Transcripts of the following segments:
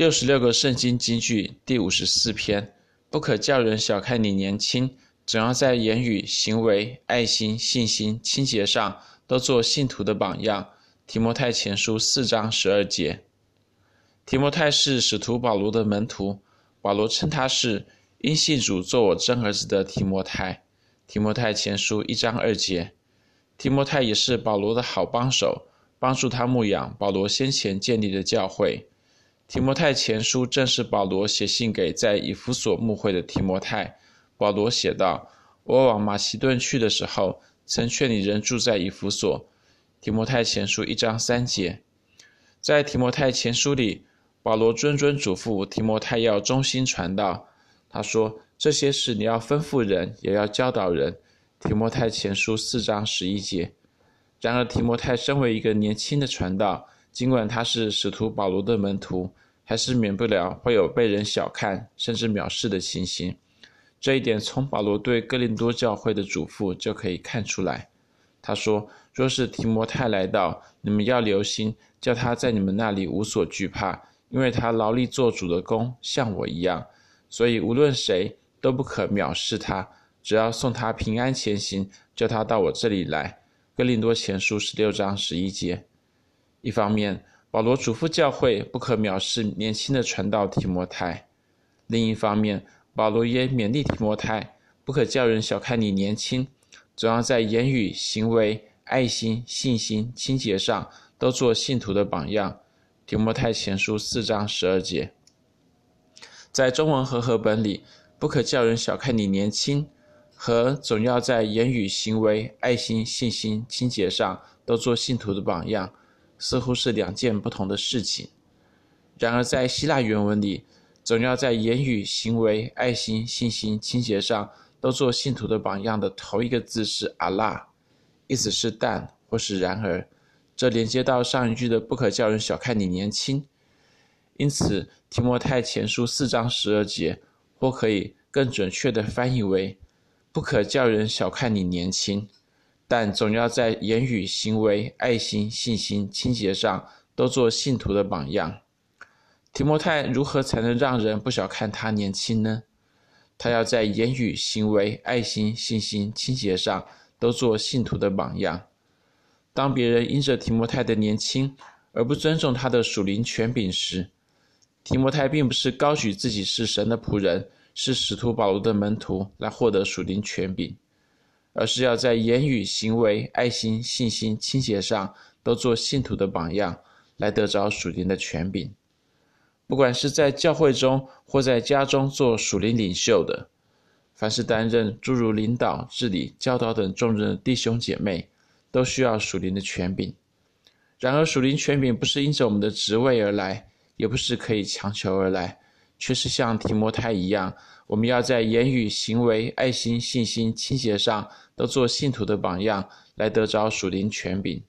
六十六个圣经金句第五十四篇：不可叫人小看你年轻，总要在言语、行为、爱心、信心、清洁上都做信徒的榜样。提摩太前书四章十二节。提摩太是使徒保罗的门徒，保罗称他是因信主做我真儿子的提摩太。提摩太前书一章二节。提摩太也是保罗的好帮手，帮助他牧养保罗先前建立的教会。提摩太前书正是保罗写信给在以弗所牧会的提摩太。保罗写道：“我往马其顿去的时候，曾劝你仍住在以弗所。”提摩太前书一章三节。在提摩太前书里，保罗谆谆嘱咐提摩太要忠心传道。他说：“这些事你要吩咐人，也要教导人。”提摩太前书四章十一节。然而，提摩太身为一个年轻的传道，尽管他是使徒保罗的门徒，还是免不了会有被人小看甚至藐视的情形。这一点从保罗对哥林多教会的嘱咐就可以看出来。他说：“若是提摩太来到，你们要留心，叫他在你们那里无所惧怕，因为他劳力做主的工，像我一样。所以无论谁都不可藐视他，只要送他平安前行，叫他到我这里来。”哥林多前书十六章十一节。一方面，保罗嘱咐教会不可藐视年轻的传道提摩太；另一方面，保罗也勉励提摩太不可叫人小看你年轻，总要在言语、行为、爱心、信心、清洁上都做信徒的榜样。提摩太前书四章十二节。在中文和合本里，不可叫人小看你年轻，和总要在言语、行为、爱心、信心、清洁上都做信徒的榜样。似乎是两件不同的事情，然而在希腊原文里，总要在言语、行为、爱心、信心、倾斜上都做信徒的榜样的头一个字是阿拉。意思是但或是然而，这连接到上一句的不可叫人小看你年轻。因此提摩太前书四章十二节，或可以更准确的翻译为不可叫人小看你年轻。但总要在言语、行为、爱心、信心、清洁上都做信徒的榜样。提摩太如何才能让人不小看他年轻呢？他要在言语、行为、爱心、信心、清洁上都做信徒的榜样。当别人因着提摩太的年轻而不尊重他的属灵权柄时，提摩太并不是高举自己是神的仆人，是使徒保罗的门徒来获得属灵权柄。而是要在言语、行为、爱心、信心、清洁上都做信徒的榜样，来得着属灵的权柄。不管是在教会中或在家中做属灵领袖的，凡是担任诸如领导、治理、教导等重任的弟兄姐妹，都需要属灵的权柄。然而，属灵权柄不是因着我们的职位而来，也不是可以强求而来，却是像提摩太一样。我们要在言语、行为、爱心、信心、清洁上都做信徒的榜样，来得着属灵权柄。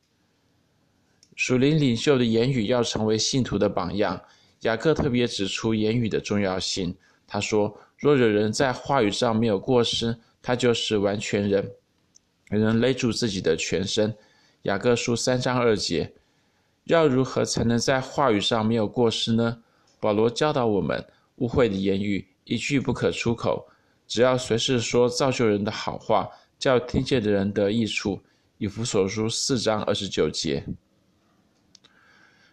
属灵领袖的言语要成为信徒的榜样。雅各特别指出言语的重要性。他说：“若有人在话语上没有过失，他就是完全人，能勒住自己的全身。”雅各书三章二节。要如何才能在话语上没有过失呢？保罗教导我们：污秽的言语。一句不可出口，只要随时说造就人的好话，叫听见的人得益处。以弗所书四章二十九节。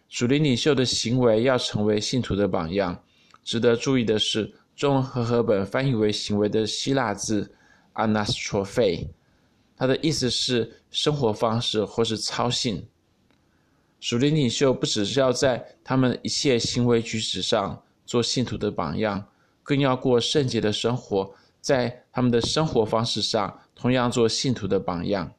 属灵领袖的行为要成为信徒的榜样。值得注意的是，中文和合本翻译为“行为”的希腊字 “anastrophe”，它的意思是生活方式或是操行。属灵领袖不只是要在他们一切行为举止上做信徒的榜样。更要过圣洁的生活，在他们的生活方式上，同样做信徒的榜样。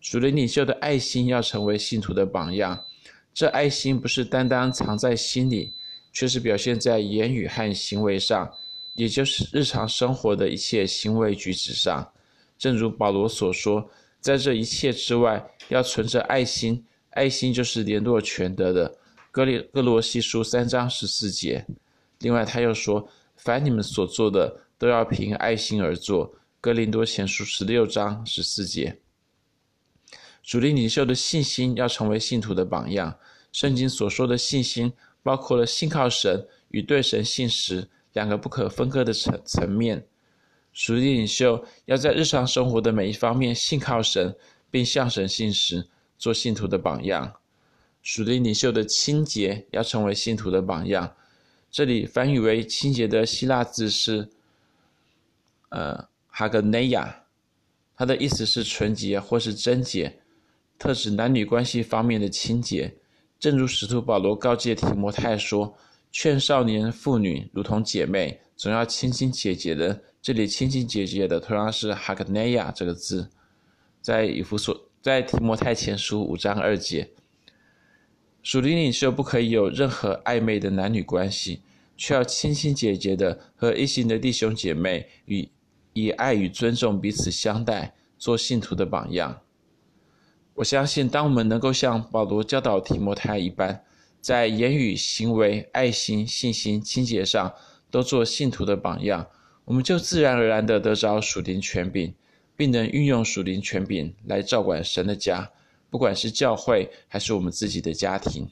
属灵领袖的爱心要成为信徒的榜样。这爱心不是单单藏在心里，却是表现在言语和行为上，也就是日常生活的一切行为举止上。正如保罗所说，在这一切之外，要存着爱心。爱心就是联络全德的。格里格罗西书三章十四节。另外，他又说。凡你们所做的，都要凭爱心而做。哥林多前书十六章十四节。属灵领袖的信心要成为信徒的榜样。圣经所说的信心，包括了信靠神与对神信实两个不可分割的层层面。属灵领袖要在日常生活的每一方面信靠神，并向神信实，做信徒的榜样。属灵领袖的清洁要成为信徒的榜样。这里翻译为清洁的希腊字是，呃，哈格内亚，它的意思是纯洁或是贞洁，特指男女关系方面的清洁。正如使徒保罗告诫提摩太说：“劝少年妇女如同姐妹，总要清清洁洁的。”这里清清洁洁的，同样是哈格内亚这个字，在以弗所，在提摩太前书五章二节，属灵领袖不可以有任何暧昧的男女关系，却要清清洁洁的和一心的弟兄姐妹与以爱与尊重彼此相待，做信徒的榜样。我相信，当我们能够像保罗教导提摩太一般，在言语、行为、爱心、信心、清洁上都做信徒的榜样。我们就自然而然地得着属灵权柄，并能运用属灵权柄来照管神的家，不管是教会还是我们自己的家庭。